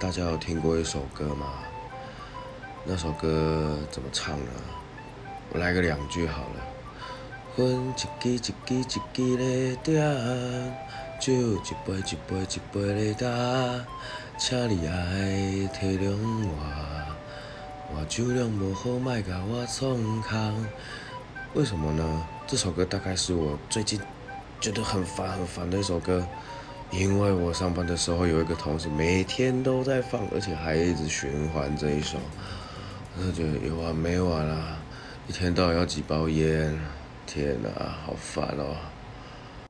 大家有听过一首歌吗？那首歌怎么唱呢？我来个两句好了。分一支一支一支咧点，酒一杯一杯一杯咧干，请你爱体谅我，我酒量无好，莫甲我创空。为什么呢？这首歌大概是我最近觉得很烦很烦的一首歌。因为我上班的时候有一个同事每天都在放，而且还一直循环这一首，我就觉得有完没完啊！一天到晚要几包烟，天哪，好烦哦！